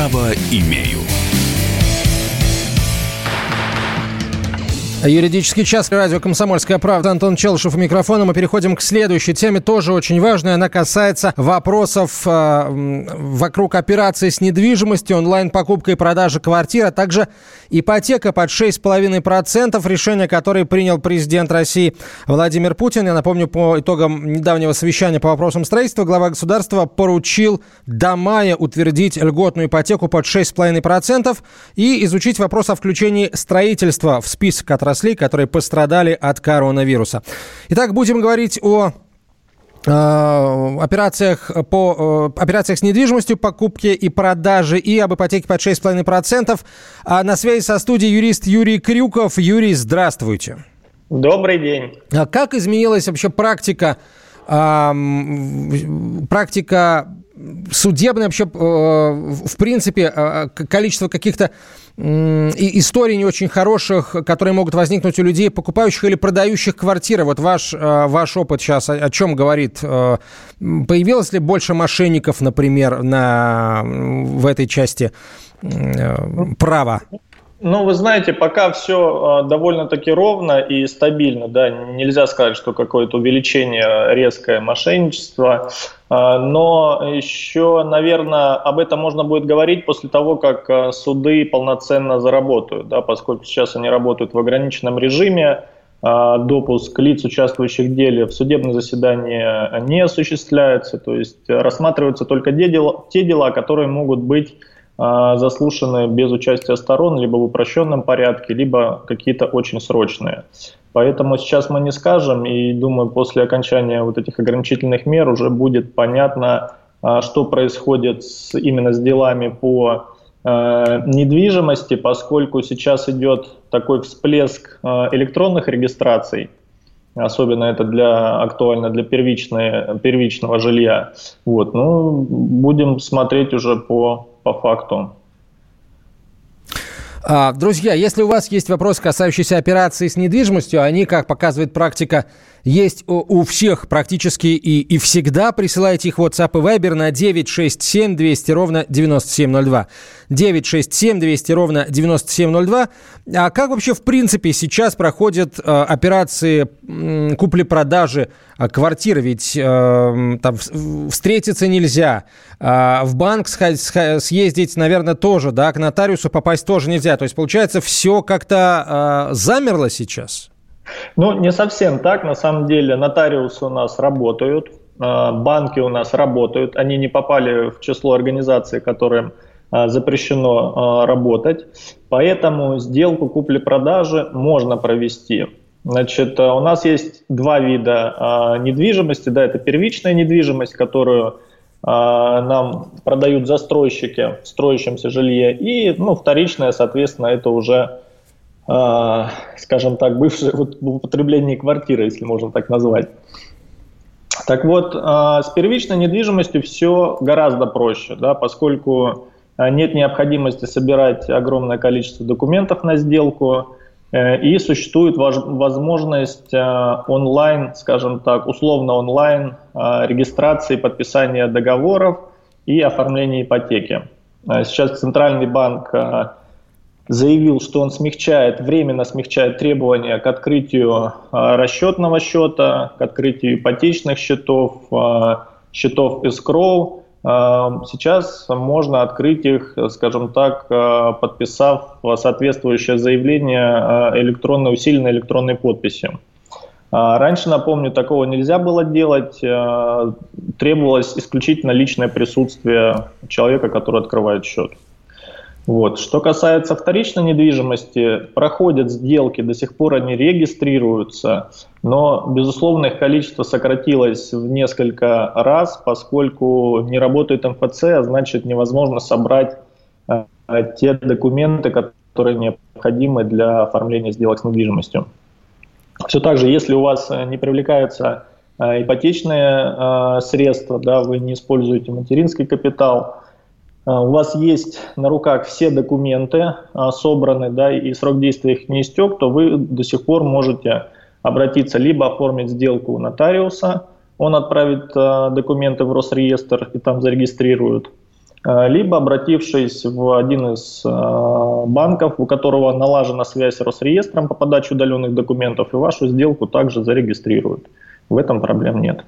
Право имею. Юридический час. Радио «Комсомольская правда». Антон Челышев у микрофона. Мы переходим к следующей теме, тоже очень важной. Она касается вопросов э, вокруг операции с недвижимостью, онлайн-покупка и продажа квартир, а также ипотека под 6,5%, решение которое принял президент России Владимир Путин. Я напомню, по итогам недавнего совещания по вопросам строительства глава государства поручил до мая утвердить льготную ипотеку под 6,5% и изучить вопрос о включении строительства в список отраслей отраслей, которые пострадали от коронавируса. Итак, будем говорить о э, операциях по э, операциях с недвижимостью, покупке и продаже и об ипотеке под 6,5%. А на связи со студией юрист Юрий Крюков. Юрий, здравствуйте. Добрый день. А как изменилась вообще практика, практика судебная вообще, в принципе, количество каких-то историй не очень хороших, которые могут возникнуть у людей, покупающих или продающих квартиры. Вот ваш, э, ваш опыт сейчас о, чем говорит? Э, появилось ли больше мошенников, например, на, в этой части э, права? Ну, вы знаете, пока все довольно-таки ровно и стабильно, да, нельзя сказать, что какое-то увеличение резкое мошенничество, но еще, наверное, об этом можно будет говорить после того, как суды полноценно заработают, да, поскольку сейчас они работают в ограниченном режиме, допуск лиц, участвующих в деле, в судебное заседание не осуществляется, то есть рассматриваются только те дела, те дела которые могут быть а, заслушаны без участия сторон, либо в упрощенном порядке, либо какие-то очень срочные. Поэтому сейчас мы не скажем, и думаю, после окончания вот этих ограничительных мер уже будет понятно, а, что происходит с, именно с делами по э, недвижимости, поскольку сейчас идет такой всплеск э, электронных регистраций, особенно это для, актуально для первичной, первичного жилья. Вот, ну, будем смотреть уже по по факту. А, друзья, если у вас есть вопросы, касающиеся операции с недвижимостью, они, как показывает практика, есть у, всех практически и, и всегда. Присылайте их в WhatsApp и Viber на 967 200 ровно 9702. 967 200 ровно 9702. А как вообще в принципе сейчас проходят э, операции э, купли-продажи э, квартиры? Ведь э, там встретиться нельзя, э, в банк съездить, наверное, тоже, да, к нотариусу попасть тоже нельзя. То есть получается все как-то э, замерло сейчас? Ну, не совсем так. На самом деле нотариусы у нас работают, э, банки у нас работают. Они не попали в число организаций, которым э, запрещено э, работать. Поэтому сделку купли-продажи можно провести. Значит, у нас есть два вида недвижимости. Да, это первичная недвижимость, которую нам продают застройщики в строящемся жилье. И ну, вторичная, соответственно, это уже а, скажем так, бывшие вот, в употреблении квартиры, если можно так назвать. Так вот, а, с первичной недвижимостью все гораздо проще, да, поскольку а, нет необходимости собирать огромное количество документов на сделку, э, и существует возможность онлайн, скажем так, условно онлайн регистрации, подписания договоров и оформления ипотеки. Сейчас Центральный банк заявил, что он смягчает, временно смягчает требования к открытию а, расчетного счета, к открытию ипотечных счетов, а, счетов escrow. А, сейчас можно открыть их, скажем так, подписав соответствующее заявление электронной, усиленной электронной подписи. Раньше, напомню, такого нельзя было делать. Требовалось исключительно личное присутствие человека, который открывает счет. Вот. Что касается вторичной недвижимости, проходят сделки, до сих пор они регистрируются, но, безусловно, их количество сократилось в несколько раз, поскольку не работает МФЦ, а значит невозможно собрать э, те документы, которые необходимы для оформления сделок с недвижимостью. Все так же, если у вас не привлекаются э, ипотечные э, средства, да, вы не используете материнский капитал – у вас есть на руках все документы а, собраны, да, и срок действия их не истек, то вы до сих пор можете обратиться, либо оформить сделку у нотариуса, он отправит а, документы в Росреестр и там зарегистрирует, либо обратившись в один из банков, у которого налажена связь с Росреестром по подаче удаленных документов, и вашу сделку также зарегистрируют. В этом проблем нет.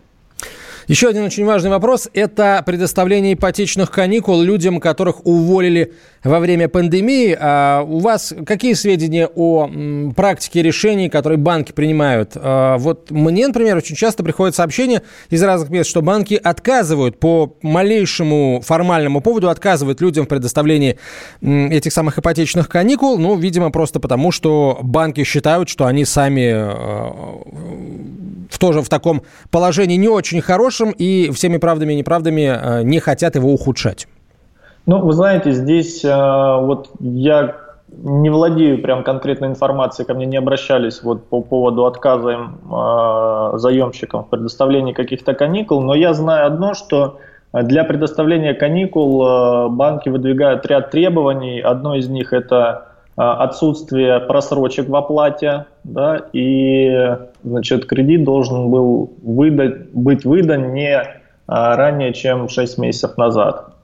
Еще один очень важный вопрос – это предоставление ипотечных каникул людям, которых уволили во время пандемии. А у вас какие сведения о практике решений, которые банки принимают? А вот мне, например, очень часто приходят сообщения из разных мест, что банки отказывают по малейшему формальному поводу, отказывают людям в предоставлении этих самых ипотечных каникул. Ну, видимо, просто потому, что банки считают, что они сами а, в тоже в таком положении не очень хорошем и всеми правдами и неправдами э, не хотят его ухудшать? Ну, вы знаете, здесь э, вот я не владею прям конкретной информацией, ко мне не обращались вот по поводу отказа им, э, заемщикам в предоставлении каких-то каникул, но я знаю одно, что для предоставления каникул банки выдвигают ряд требований. Одно из них это отсутствие просрочек в оплате, да, и значит, кредит должен был выдать, быть выдан не а, ранее, чем 6 месяцев назад.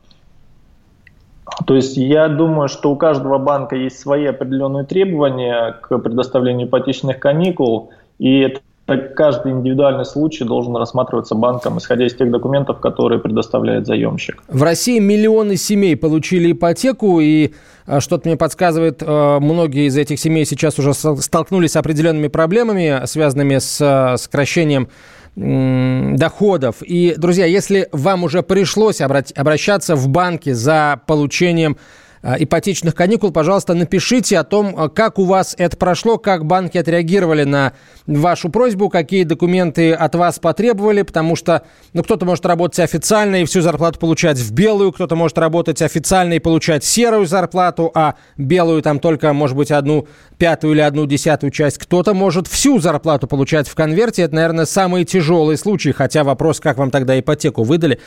То есть я думаю, что у каждого банка есть свои определенные требования к предоставлению ипотечных каникул, и это каждый индивидуальный случай должен рассматриваться банком, исходя из тех документов, которые предоставляет заемщик. В России миллионы семей получили ипотеку, и а, что-то мне подсказывает, а, многие из этих семей сейчас уже столкнулись с определенными проблемами, связанными с а, сокращением доходов. И, друзья, если вам уже пришлось обращаться в банки за получением Э, ипотечных каникул, пожалуйста, напишите о том, э, как у вас это прошло, как банки отреагировали на вашу просьбу, какие документы от вас потребовали, потому что ну, кто-то может работать официально и всю зарплату получать в белую, кто-то может работать официально и получать серую зарплату, а белую там только, может быть, одну пятую или одну десятую часть. Кто-то может всю зарплату получать в конверте. Это, наверное, самые тяжелые случаи, хотя вопрос, как вам тогда ипотеку выдали,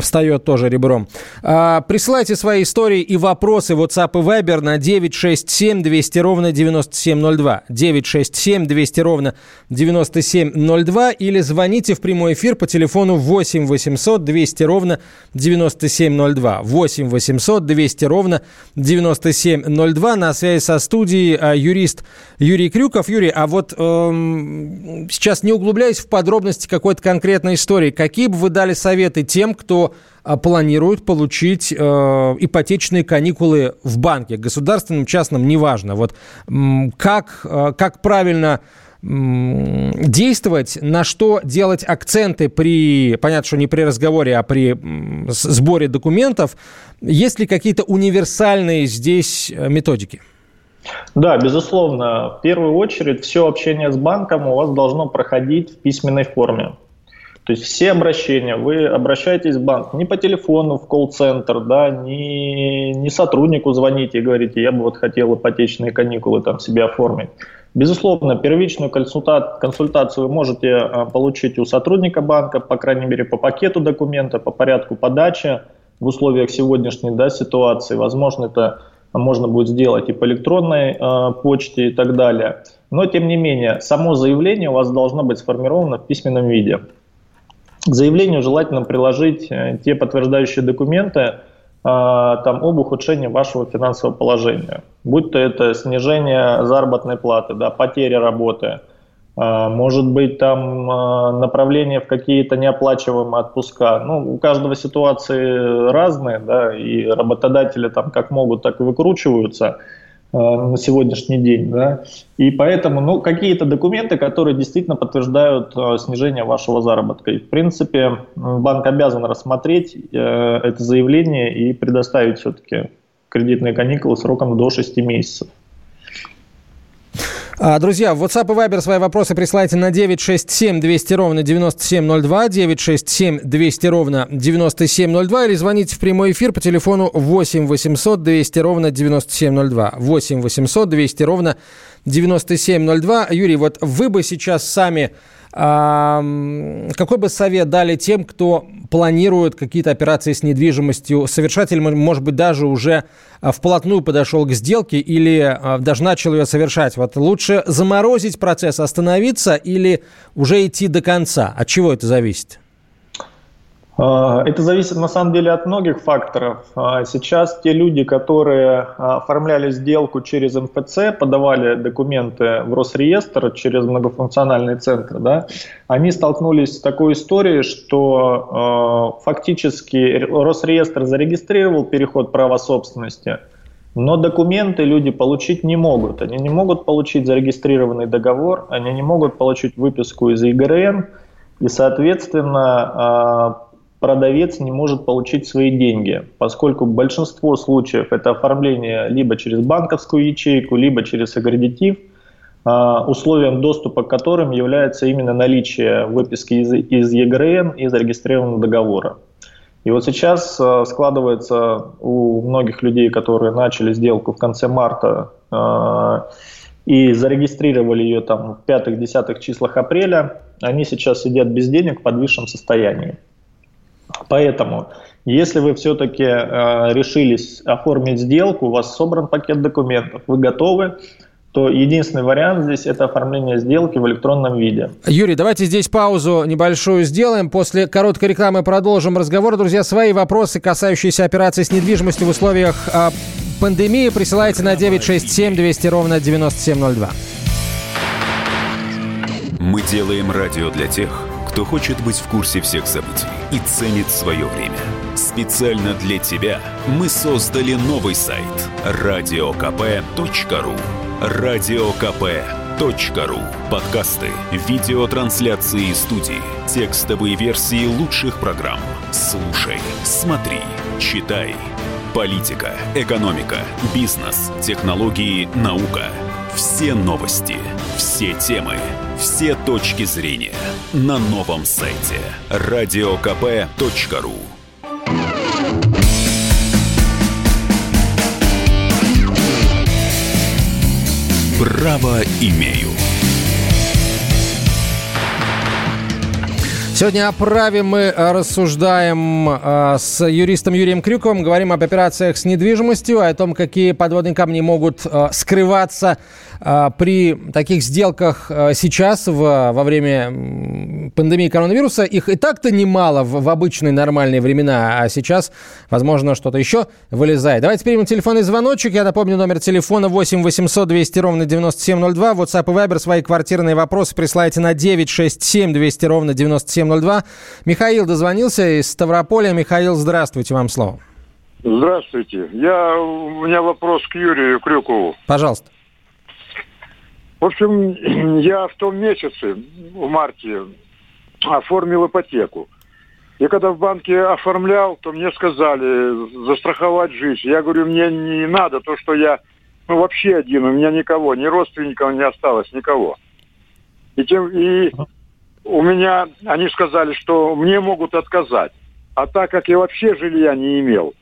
встает тоже ребром. А, присылайте свои истории и вопросы WhatsApp и Viber на 967 200 ровно 9702. 967 200 ровно 9702 или звоните в прямой эфир по телефону 8 800 200 ровно 9702. 8 800 200 ровно 9702. На связи со студией а, юрист Юрий Крюков. Юрий, а вот эм, сейчас не углубляясь в подробности какой-то конкретной истории, какие бы вы дали советы тем, кто планируют получить э, ипотечные каникулы в банке, государственном, частном, неважно. Вот как, э, как правильно действовать, на что делать акценты при, понятно, что не при разговоре, а при сборе документов, есть ли какие-то универсальные здесь э, методики? Да, безусловно. В первую очередь все общение с банком у вас должно проходить в письменной форме. То есть все обращения, вы обращаетесь в банк не по телефону в колл-центр, да, не, не сотруднику звоните и говорите, я бы вот хотел ипотечные каникулы там себе оформить. Безусловно, первичную консультацию вы можете а, получить у сотрудника банка, по крайней мере, по пакету документа, по порядку подачи в условиях сегодняшней да, ситуации. Возможно, это можно будет сделать и по электронной э, почте и так далее. Но, тем не менее, само заявление у вас должно быть сформировано в письменном виде. К заявлению желательно приложить э, те подтверждающие документы э, там, об ухудшении вашего финансового положения. Будь то это снижение заработной платы, да, потеря работы, э, может быть там направление в какие-то неоплачиваемые отпуска. Ну, у каждого ситуации разные, да, и работодатели там как могут, так и выкручиваются. Э, на сегодняшний день. Да? И поэтому ну, какие-то документы, которые действительно подтверждают э, снижение вашего заработка. И, в принципе, банк обязан рассмотреть э, это заявление и предоставить все-таки кредитные каникулы сроком до 6 месяцев. А, друзья, в WhatsApp и Viber свои вопросы присылайте на 967 200 ровно 9702, 967 200 ровно 9702 или звоните в прямой эфир по телефону 8 800 200 ровно 9702. 8 800 200 ровно 9702. Юрий, вот вы бы сейчас сами какой бы совет дали тем, кто планирует какие-то операции с недвижимостью, совершать или, может быть, даже уже а, вплотную подошел к сделке или а, даже начал ее совершать? Вот лучше заморозить процесс, остановиться или уже идти до конца? От чего это зависит? А, это зависит на самом деле от многих факторов. А, сейчас те люди, которые оформляли сделку через МФЦ, подавали документы в Росреестр через многофункциональный центр, да, они столкнулись с такой историей, что фактически Росреестр зарегистрировал переход права собственности, но документы люди получить не могут. Они не могут получить зарегистрированный договор, они не могут получить выписку из ЕГРН, и, соответственно, продавец не может получить свои деньги, поскольку большинство случаев это оформление либо через банковскую ячейку, либо через аккредитив, а, условием доступа к которым является именно наличие выписки из, из ЕГРН и зарегистрированного договора. И вот сейчас а, складывается у многих людей, которые начали сделку в конце марта а, и зарегистрировали ее там в пятых-десятых числах апреля, они сейчас сидят без денег в подвисшем состоянии. Поэтому, если вы все-таки э, решились оформить сделку, у вас собран пакет документов, вы готовы, то единственный вариант здесь это оформление сделки в электронном виде. Юрий, давайте здесь паузу небольшую сделаем. После короткой рекламы продолжим разговор. Друзья, свои вопросы, касающиеся операций с недвижимостью в условиях э, пандемии, присылайте на 967 200 ровно 9702. Мы делаем радио для тех, кто хочет быть в курсе всех событий и ценит свое время. Специально для тебя мы создали новый сайт радиокп.ру радиокп.ру Подкасты, видеотрансляции студии, текстовые версии лучших программ. Слушай, смотри, читай. Политика, экономика, бизнес, технологии, наука – все новости, все темы, все точки зрения на новом сайте радиокп.ру. Право имею. Сегодня оправим мы э, рассуждаем э, с юристом Юрием Крюковым, говорим об операциях с недвижимостью, о том, какие подводные камни могут э, скрываться при таких сделках а, сейчас, в, во время пандемии коронавируса, их и так-то немало в, в обычные нормальные времена, а сейчас, возможно, что-то еще вылезает. Давайте примем телефонный звоночек. Я напомню, номер телефона 8 800 200 ровно 9702. WhatsApp и Viber свои квартирные вопросы присылайте на 967 200 ровно 9702. Михаил дозвонился из Ставрополя. Михаил, здравствуйте, вам слово. Здравствуйте. Я, у меня вопрос к Юрию Крюкову. Пожалуйста. В общем, я в том месяце, в марте, оформил ипотеку. И когда в банке оформлял, то мне сказали застраховать жизнь. Я говорю, мне не надо, то, что я ну, вообще один, у меня никого, ни родственников не осталось, никого. И, тем, и у меня, они сказали, что мне могут отказать. А так как я вообще жилья не имел,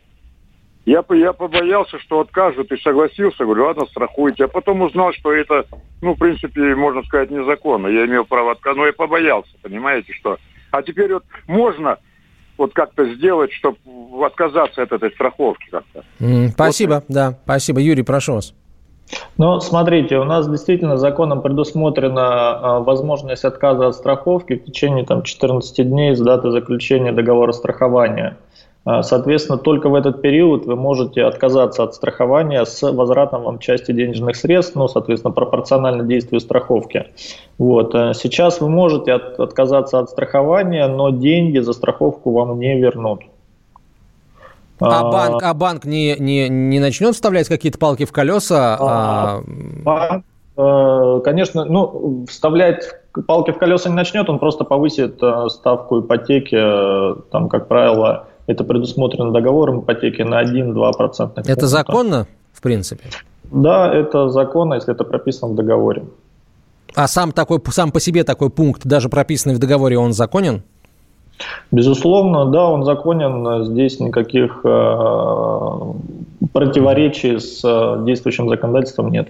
я, я побоялся, что откажут, и согласился. Говорю, ладно, страхуйте. А потом узнал, что это, ну, в принципе, можно сказать, незаконно. Я имел право отказать, но я побоялся, понимаете, что... А теперь вот можно вот как-то сделать, чтобы отказаться от этой страховки как-то. Mm, спасибо, вот. да, спасибо. Юрий, прошу вас. Ну, смотрите, у нас действительно законом предусмотрена а, возможность отказа от страховки в течение там, 14 дней с даты заключения договора страхования. А, соответственно, только в этот период вы можете отказаться от страхования с возвратом вам части денежных средств, ну, соответственно, пропорционально действию страховки. Вот. А сейчас вы можете от, отказаться от страхования, но деньги за страховку вам не вернут. А, а банк, а банк не, не, не начнет вставлять какие-то палки в колеса? А, банк, э, конечно, ну, вставлять палки в колеса не начнет, он просто повысит э, ставку ипотеки, э, там, как правило, это предусмотрено договором ипотеки на 1-2%. Это законно, в принципе? Да, это законно, если это прописано в договоре. А сам, такой, сам по себе такой пункт, даже прописанный в договоре, он законен? Безусловно, да, он законен. Здесь никаких э, противоречий с э, действующим законодательством нет.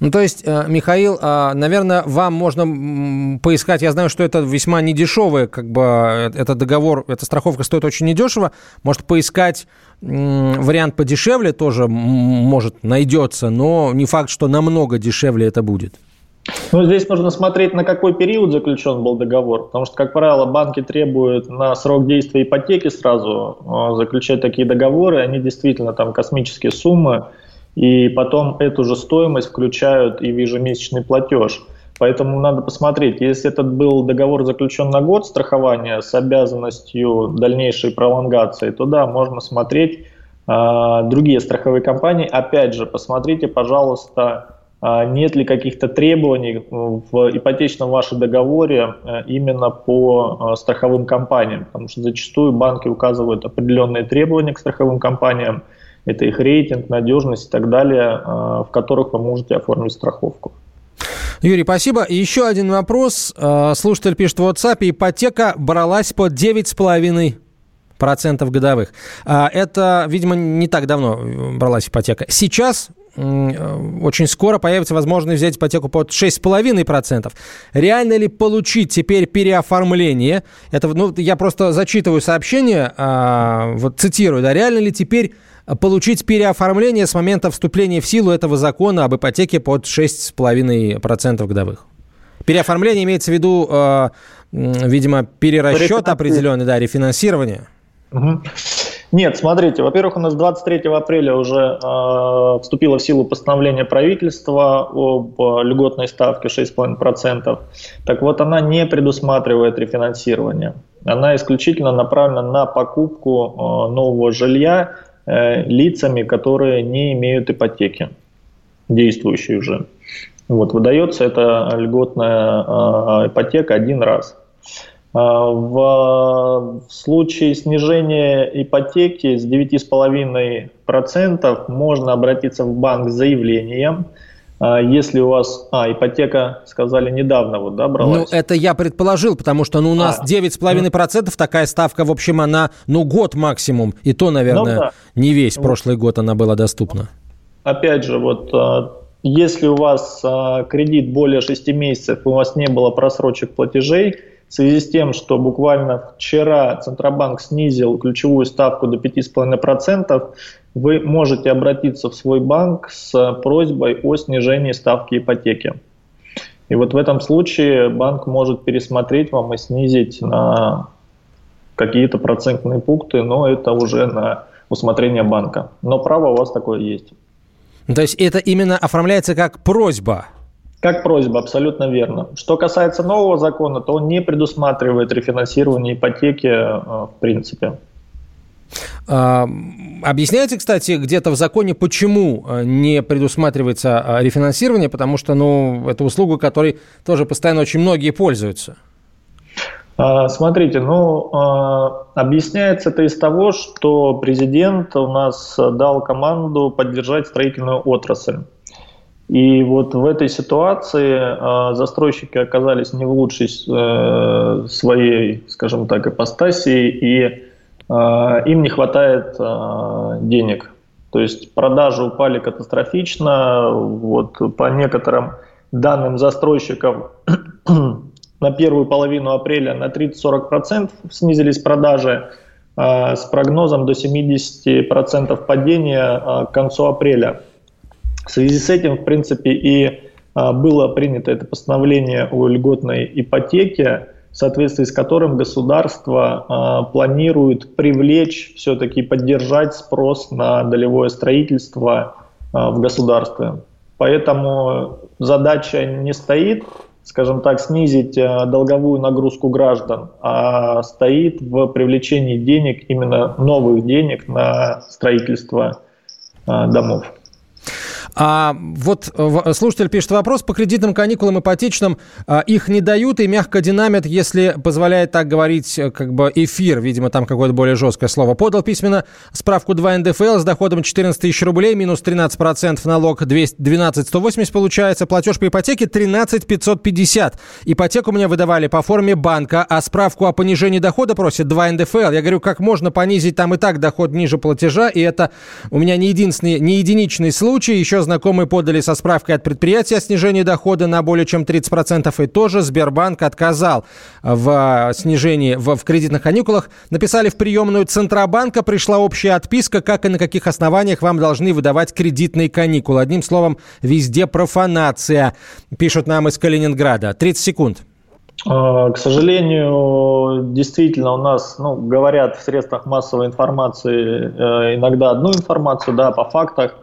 Ну, то есть, э, Михаил, э, наверное, вам можно поискать, я знаю, что это весьма недешевый, как бы, э, это договор, эта страховка стоит очень недешево, может поискать вариант подешевле тоже, может, найдется, но не факт, что намного дешевле это будет. Ну, здесь нужно смотреть, на какой период заключен был договор, потому что, как правило, банки требуют на срок действия ипотеки сразу э, заключать такие договоры, они действительно там космические суммы, и потом эту же стоимость включают и в ежемесячный платеж. Поэтому надо посмотреть, если этот был договор заключен на год страхования с обязанностью дальнейшей пролонгации, то да, можно смотреть э, другие страховые компании. Опять же, посмотрите, пожалуйста, нет ли каких-то требований в ипотечном вашем договоре э, именно по э, страховым компаниям, потому что зачастую банки указывают определенные требования к страховым компаниям, это их рейтинг, надежность и так далее, э, в которых вы можете оформить страховку. Юрий, спасибо. И еще один вопрос. Э, слушатель пишет в WhatsApp. Ипотека бралась под 9,5 процентов годовых. А, это, видимо, не так давно бралась ипотека. Сейчас очень скоро появится возможность взять ипотеку под 6,5%. Реально ли получить теперь переоформление? Это, ну, я просто зачитываю сообщение, а, вот цитирую, да, реально ли теперь получить переоформление с момента вступления в силу этого закона об ипотеке под 6,5% годовых? Переоформление имеется в виду, э, видимо, перерасчет определенный, да, рефинансирование. Нет, смотрите, во-первых, у нас 23 апреля уже э, вступило в силу постановление правительства об э, льготной ставке 6,5%. Так вот, она не предусматривает рефинансирование. Она исключительно направлена на покупку э, нового жилья э, лицами, которые не имеют ипотеки, действующей уже. Вот, выдается эта льготная э, ипотека один раз. А, в случае снижения ипотеки с 9,5% можно обратиться в банк с заявлением. А, если у вас... А, ипотека, сказали, недавно вот, да, бралась? Ну, это я предположил, потому что ну, у нас а, 9,5% ну, такая ставка, в общем, она, ну, год максимум. И то, наверное, ну, да. не весь прошлый год она была доступна. Опять же, вот а, если у вас кредит более 6 месяцев, у вас не было просрочек платежей, в связи с тем, что буквально вчера Центробанк снизил ключевую ставку до 5,5%, вы можете обратиться в свой банк с просьбой о снижении ставки ипотеки. И вот в этом случае банк может пересмотреть вам и снизить на какие-то процентные пункты, но это уже на усмотрение банка. Но право у вас такое есть. То есть это именно оформляется как просьба? Как просьба, абсолютно верно. Что касается нового закона, то он не предусматривает рефинансирование ипотеки э, в принципе. А, объясняете, кстати, где-то в законе, почему э, не предусматривается э, рефинансирование, потому что, ну, это услуга, которой тоже постоянно очень многие пользуются. А, смотрите, ну, а, объясняется это из того, что президент у нас дал команду поддержать строительную отрасль. И вот в этой ситуации э, застройщики оказались не в лучшей э, своей, скажем так, ипостаси, и э, им не хватает э, денег. То есть продажи упали катастрофично. Вот по некоторым данным застройщиков на первую половину апреля на 30-40% снизились продажи э, с прогнозом до 70% падения э, к концу апреля. В связи с этим, в принципе, и а, было принято это постановление о льготной ипотеке, в соответствии с которым государство а, планирует привлечь, все-таки поддержать спрос на долевое строительство а, в государстве. Поэтому задача не стоит, скажем так, снизить долговую нагрузку граждан, а стоит в привлечении денег, именно новых денег на строительство домов. А вот слушатель пишет вопрос по кредитным каникулам ипотечным. А, их не дают и мягко динамят, если позволяет так говорить э, как бы эфир. Видимо, там какое-то более жесткое слово. Подал письменно справку 2 НДФЛ с доходом 14 тысяч рублей, минус 13% налог 12 180 получается. Платеж по ипотеке 13 550. Ипотеку мне выдавали по форме банка, а справку о понижении дохода просит 2 НДФЛ. Я говорю, как можно понизить там и так доход ниже платежа, и это у меня не единственный, не единичный случай. Еще знакомые подали со справкой от предприятия о снижении дохода на более чем 30%, и тоже Сбербанк отказал в снижении в, в кредитных каникулах. Написали в приемную Центробанка, пришла общая отписка, как и на каких основаниях вам должны выдавать кредитные каникулы. Одним словом, везде профанация, пишут нам из Калининграда. 30 секунд. А, к сожалению, действительно у нас, ну, говорят в средствах массовой информации э, иногда одну информацию, да, по фактах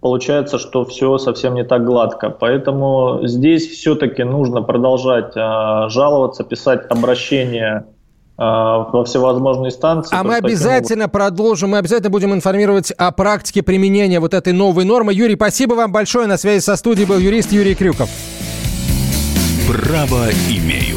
получается, что все совсем не так гладко. Поэтому здесь все-таки нужно продолжать э, жаловаться, писать обращения э, во всевозможные станции. А мы обязательно таким... продолжим, мы обязательно будем информировать о практике применения вот этой новой нормы. Юрий, спасибо вам большое. На связи со студией был юрист Юрий Крюков. Право имею.